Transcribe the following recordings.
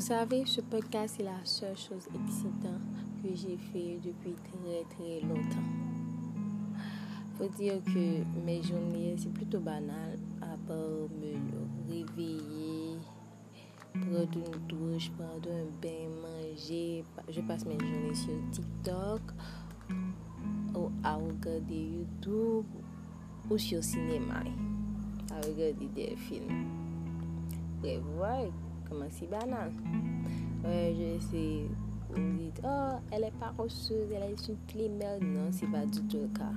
Vous savez, ce podcast, c'est la seule chose excitante que j'ai fait depuis très très longtemps. Faut dire que mes journées, c'est plutôt banal, à part me réveiller, prendre une douche, prendre un bain, manger. Je passe mes journées sur TikTok, ou à regarder YouTube, ou sur cinéma, à regarder des films. Bref, ouais, koman si banal. Euh, je sais, vous me dites, oh, elle est pas paresseuse, elle est une climère. Non, c'est pas du tout le cas.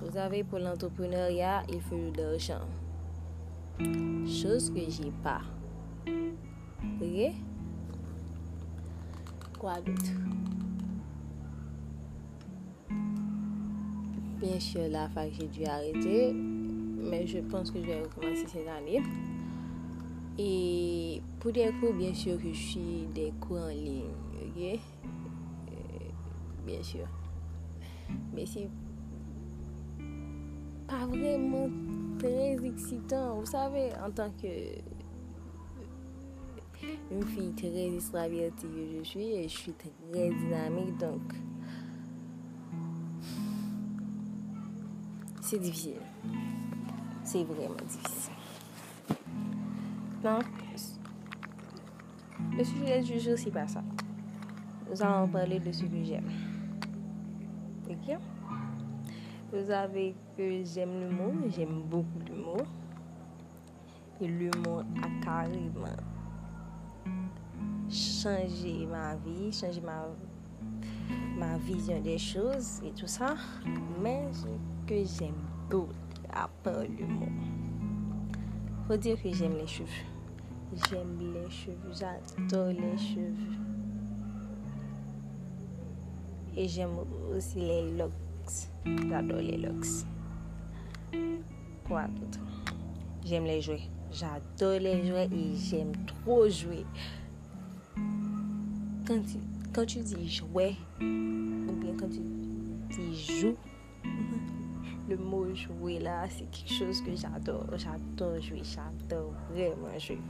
Vous savez, pour l'entrepreneuriat, il faut de l'argent. Chose que j'ai pas. Ok? Quoi d'autre? Bien sûr, la fac, j'ai dû arrêter. Mais je pense que je vais recommencer cette année. Et pour des cours, bien sûr, que je suis des cours en ligne, ok? Euh, bien sûr. Mais c'est pas vraiment très excitant. Vous savez, en tant que une fille très extravertie que je suis, et je suis très dynamique, donc c'est difficile. C'est vraiment difficile. Donc, le sujet du jour, c'est pas ça. Nous allons parler de ce que j'aime. Ok? Vous savez que j'aime l'humour, j'aime beaucoup l'humour. Et l'humour a carrément changé ma vie, changé ma, ma vision des choses et tout ça. Mais ce que j'aime beaucoup à part l'humour. Dire que j'aime les cheveux. J'aime les cheveux, j'adore les cheveux. Et j'aime aussi les locks. J'adore les locks. Quoi d'autre? J'aime les jouets. J'adore les jouets et j'aime trop jouer. Quand tu, quand tu dis jouet, ou bien quand tu dis joue, le mot jouer là, c'est quelque chose que j'adore. J'adore jouer, j'adore vraiment jouer.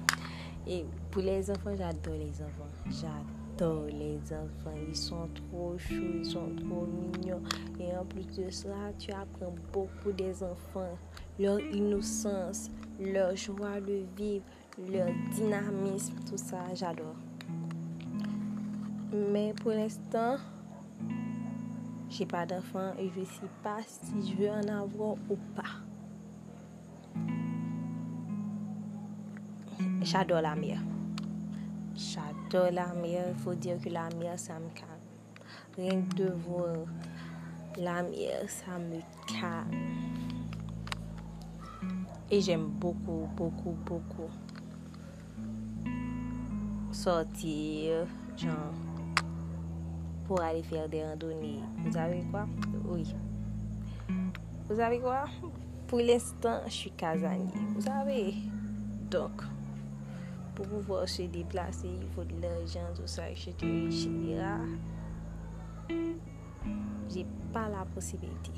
Et pour les enfants, j'adore les enfants. J'adore les enfants. Ils sont trop chauds, ils sont trop mignons. Et en plus de cela, tu apprends beaucoup des enfants. Leur innocence, leur joie de vivre, leur dynamisme, tout ça, j'adore. Mais pour l'instant, J'ai pas d'enfant et je sais pas si je veux en avoir ou pas. J'adore la mer. J'adore la mer. Il faut dire que la mer, ça me calme. Rien que de voir la mer, ça me calme. Et j'aime beaucoup, beaucoup, beaucoup sortir, genre. pour aller faire des randonnées. Vous savez quoi Oui. Vous savez quoi Pour l'instant, je suis casanier. Vous savez Donc, pour pouvoir se déplacer, il faut de l'argent, tout ça, etc. etc. J'ai pas la possibilité.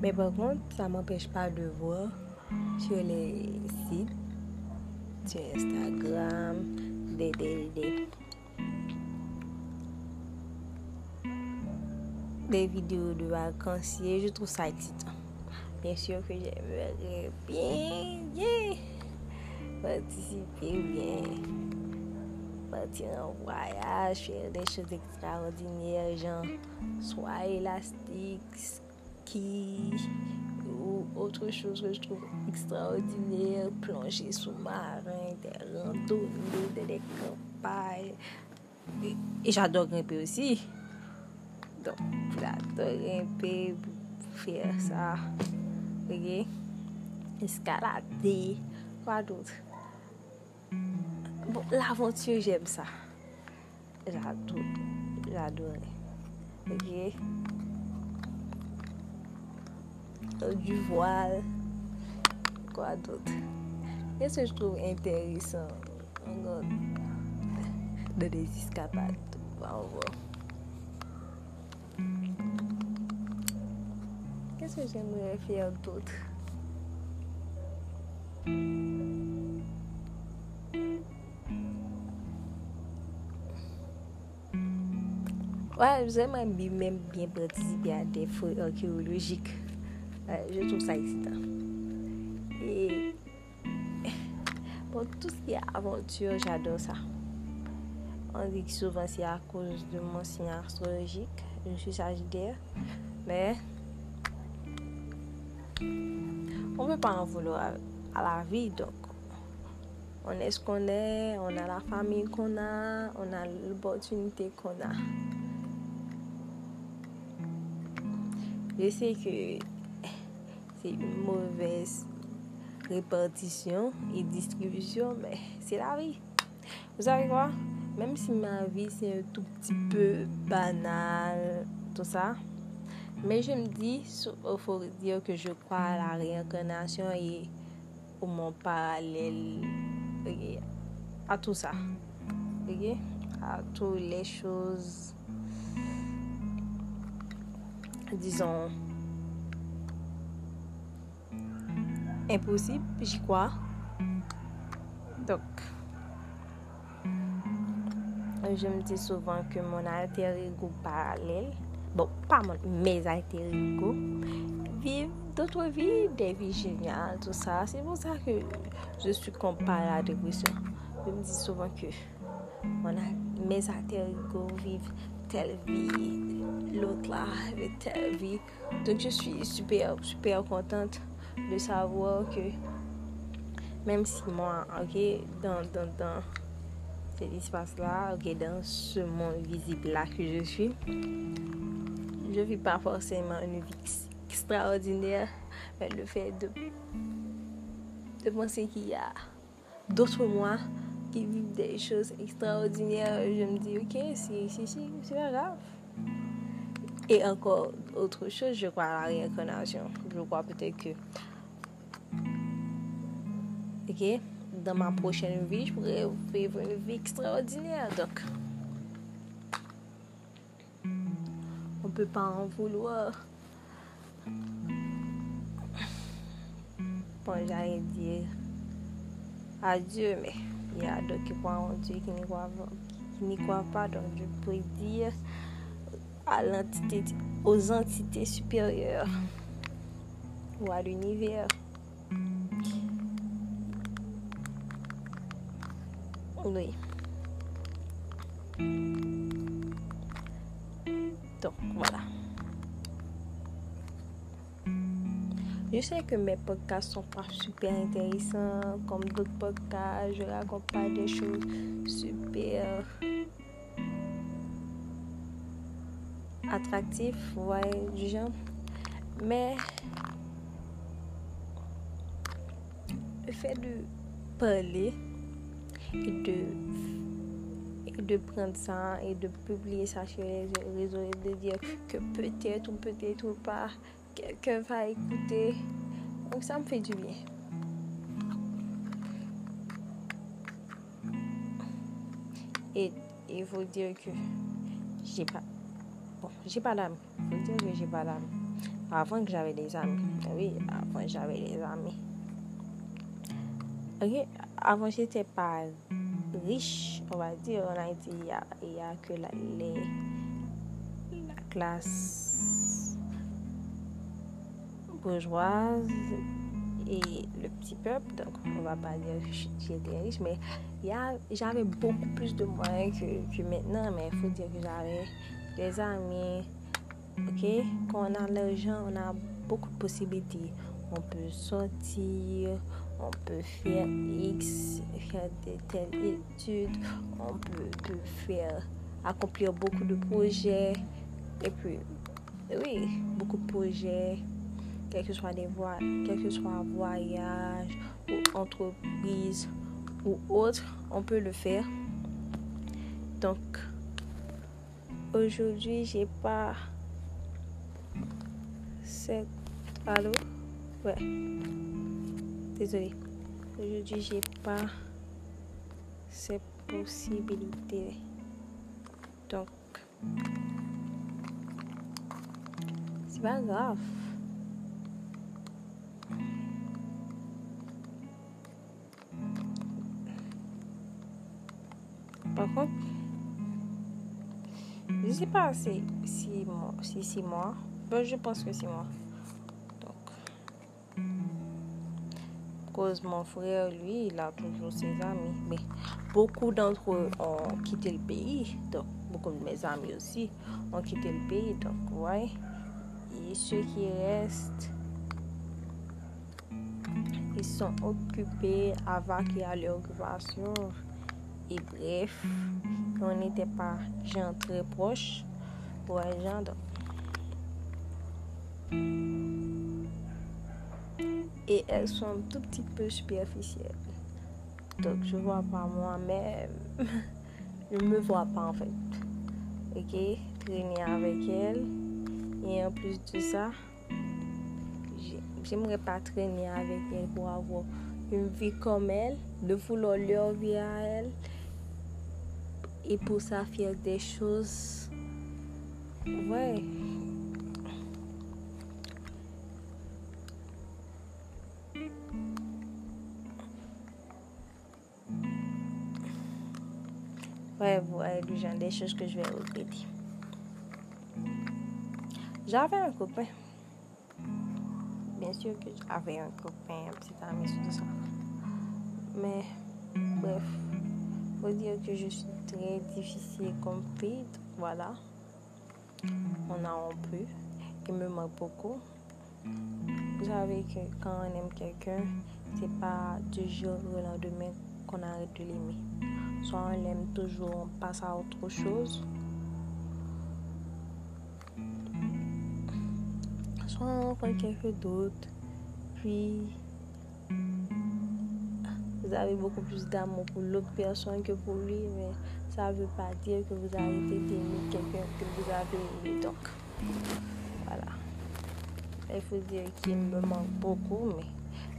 Mais par contre, ça m'empêche pas de voir sur les sites, sur Instagram, des, des, des des vidéos de vacanciers. Je trouve ça excitant. Bien sûr que j'aimerais bien, bien participer, bien partir en voyage, faire des choses extraordinaires, genre soit élastique, ski ou autre chose que je trouve extraordinaire, plonger sous-marin, des randonnées, des campagnes. Et j'adore grimper aussi. Donk, pou la torenpe, pou fèr sa. Vege, eskalade, kwa doutre. Bon, l'aventure, j'aime ça. J'adore. J'adore. Ok? Euh, du voile. Quoi d'autre? Qu'est-ce que je trouve intéressant? Encore de des escapades. Au revoir. Por que hoje? Ouais, j'aime même bien participer à des fouilles archéologiques. Je trouve ça excitant. Et pour tout ce qui est aventure, j'adore ça. On dit que souvent c'est à cause de mon signe astrologique. Je suis Sagittaire, mais on ne peut pas en vouloir à la vie. Donc, on est ce qu'on est, on a la famille qu'on a, on a l'opportunité qu'on a. Je sais que c'est une mauvaise répartition et distribution, mais c'est la vie. Vous savez quoi? Même si ma vie c'est un tout petit peu banal, tout ça, Men je mdi sou fò diyo ke je kwa la reinkarnasyon e ou moun paralel okay? a tout sa. Okay? A tout les chouz dizon imposib, j'y kwa. Dok, je mdi souvan ke moun alter ego paralel Bon, pa moun mez a ete rigo. Viv doutre vi, de vi jenyal, tout sa. Se pou sa ke je su kompare a degresyon. Je me di souvan ke mez a ete rigo, viv tel vi, lot la, viv tel vi. Donk je su super, super kontante de savouan ke Mèm si mwen, ok, dan, dan, dan, se dispas la, ok, dan se moun vizib la ki je suis, je vis pas forcément une vie extraordinaire, mais le fait de, de penser qu'il y a d'autres moi qui vivent des choses extraordinaires, je me dis, ok, c'est pas grave. Et encore autre chose, je crois à la réincarnation. Je crois peut-être que, ok, dans ma prochaine vie, je pourrais vivre une vie extraordinaire. Donc, peut pas en vouloir. Bon, j'allais dire adieu, mais il y a d'autres qui croient en Dieu, qui n'y croient, croient, pas. Donc, je peux dire à l'entité, aux entités supérieures ou à l'univers. Oui. Je sais que mes podcasts sont pas super intéressants comme d'autres podcasts. Je raconte pas des choses super attractif, ouais, du genre. Mais le fait de parler et de, de prendre ça et de publier ça sur les réseaux et de dire que peut-être ou peut-être pas ke va ekoute. Ou sa m fè di bie. E vò dir ke jè pa, bon, jè pa l'ami. Vò dir ke jè pa l'ami. Avan k j'ave des ami. Ah oui, avan j'ave des ami. Ok, avan jè te pa riche, on va dir, on a iti ya ke la le la klas bourgeoise et le petit peuple. Donc, on va pas dire que j'étais riche, mais j'avais beaucoup plus de moyens que, maintenant. Mais il faut dire que j'avais des amis. Ok? Quand on a l'argent, on a beaucoup de possibilités. On peut sortir, on peut faire X, faire de telles études, on peut, faire accomplir beaucoup de projets. Et puis, oui, beaucoup de projets, quel que soit des voies, quel que soit voyage ou entreprise ou autre, on peut le faire. Donc, Aujourd'hui, j'ai pas cette. Allô? Ouais. Désolée. Aujourd'hui, j'ai pas cette possibilité. Donc, c'est pas grave. Par contre, Je sais pas si six mois. Si six mois. Ben, je pense que six mois. Donc. Cause mon frère, lui, il a toujours ses amis. Mais beaucoup d'entre eux ont quitté le pays. Donc, beaucoup de mes amis aussi ont quitté le pays. Donc, ouais. Et ceux qui restent, ils sont occupés avant qu'il y ait l'occupation. Et bref, on n'était pas gens très proches. Ouais, gens. Et elles sont un tout petit peu superficielles. Donc, je vois pas moi-même. je me vois pas en fait. Ok? Traîner avec elles. Et en plus de ça, j'aimerais pas traîner avec elles pour avoir une vie comme elles, de vouloir leur vie à elles et pour ça faire des choses. Ouais. Ouais, ouais, du genre des choses que je vais regretter. J'avais un copain. bien sûr que j'avais un copain, un petit ami, tout ça. Mais, bref, faut dire que je suis très difficile comme fille, voilà. On a rompu, il me manque beaucoup. Vous savez que quand on aime quelqu'un, c'est pas du jour au lendemain qu'on arrête de l'aimer. Soit on l'aime toujours, on passe à autre chose. On rencontre quelqu'un d'autre. Puis vous avez beaucoup plus d'amour pour l'autre personne que pour lui, mais ça ne veut pas dire que vous arrêtez d'aimer quelqu'un que vous avez aimé. Donc, voilà. Il faut dire qu'il me manque beaucoup, mais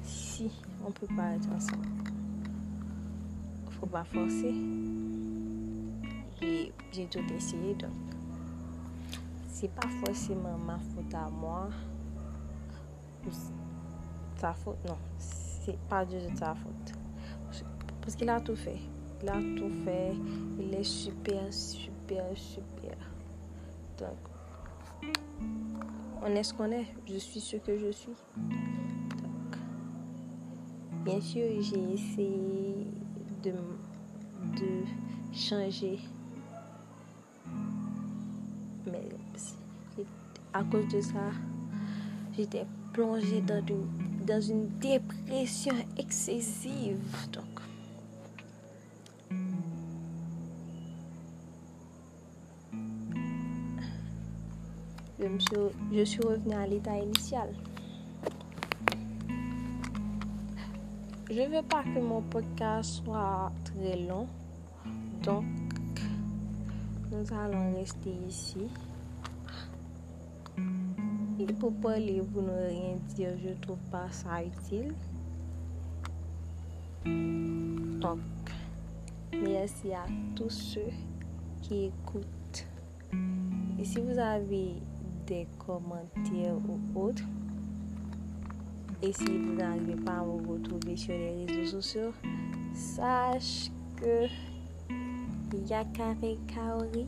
si on ne peut pas être ensemble, il ne faut pas forcer. Et j'ai tout essayé, donc c'est pas forcément ma faute à moi. Sa faute, non, c'est pas tout sa faute. Parce qu'il a tout fait. Il a tout fait. Il est super, super, super. Donc, on est ce qu'on est. Je suis ce que je suis. Donc, bien sûr, j'ai essayé de, de changer. Mais à cause de ça, j'étais plongée dans une, dans une dépression excessive. Donc, je, suis revenue à l'état initial. Je veux pas que mon podcast soit très long. Donc, nous allons rester ici. parler pour parler, vous ne rien dire, je ne trouve pas ça utile. Donc, merci à tous ceux qui écoutent. Et si vous avez des commentaires ou autres, et si vous n'arrivez pas à me retrouver sur les réseaux sociaux, sache que Yakare Kaori,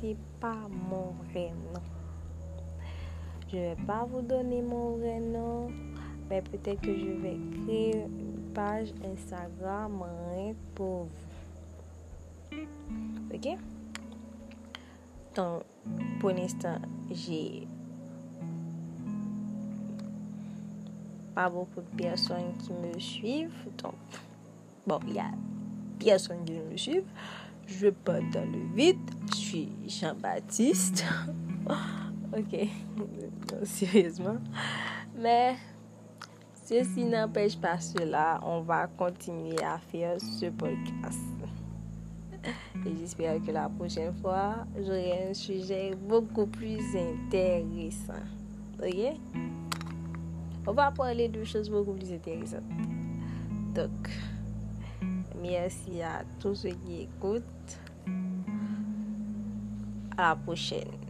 c'est pas mon vrai nom. Je vais pas vous donner mon vrai nom, mais peut-être que je vais créer une page Instagram pour vous. Ok? Donc, pour l'instant, j'ai pas beaucoup de personnes qui me suivent. Donc, bon, il y a personne qui me suivent. Je pas dans le vide. Je suis Jean-Baptiste. ok, sérieusement. Mais ceci n'empêche pas cela. On va continuer à faire ce podcast. Et j'espère que la prochaine fois, j'aurai un sujet beaucoup plus intéressant. Ok? On va parler de choses beaucoup plus intéressantes. Donc, merci à tous ceux qui écoutent. À la prochaine.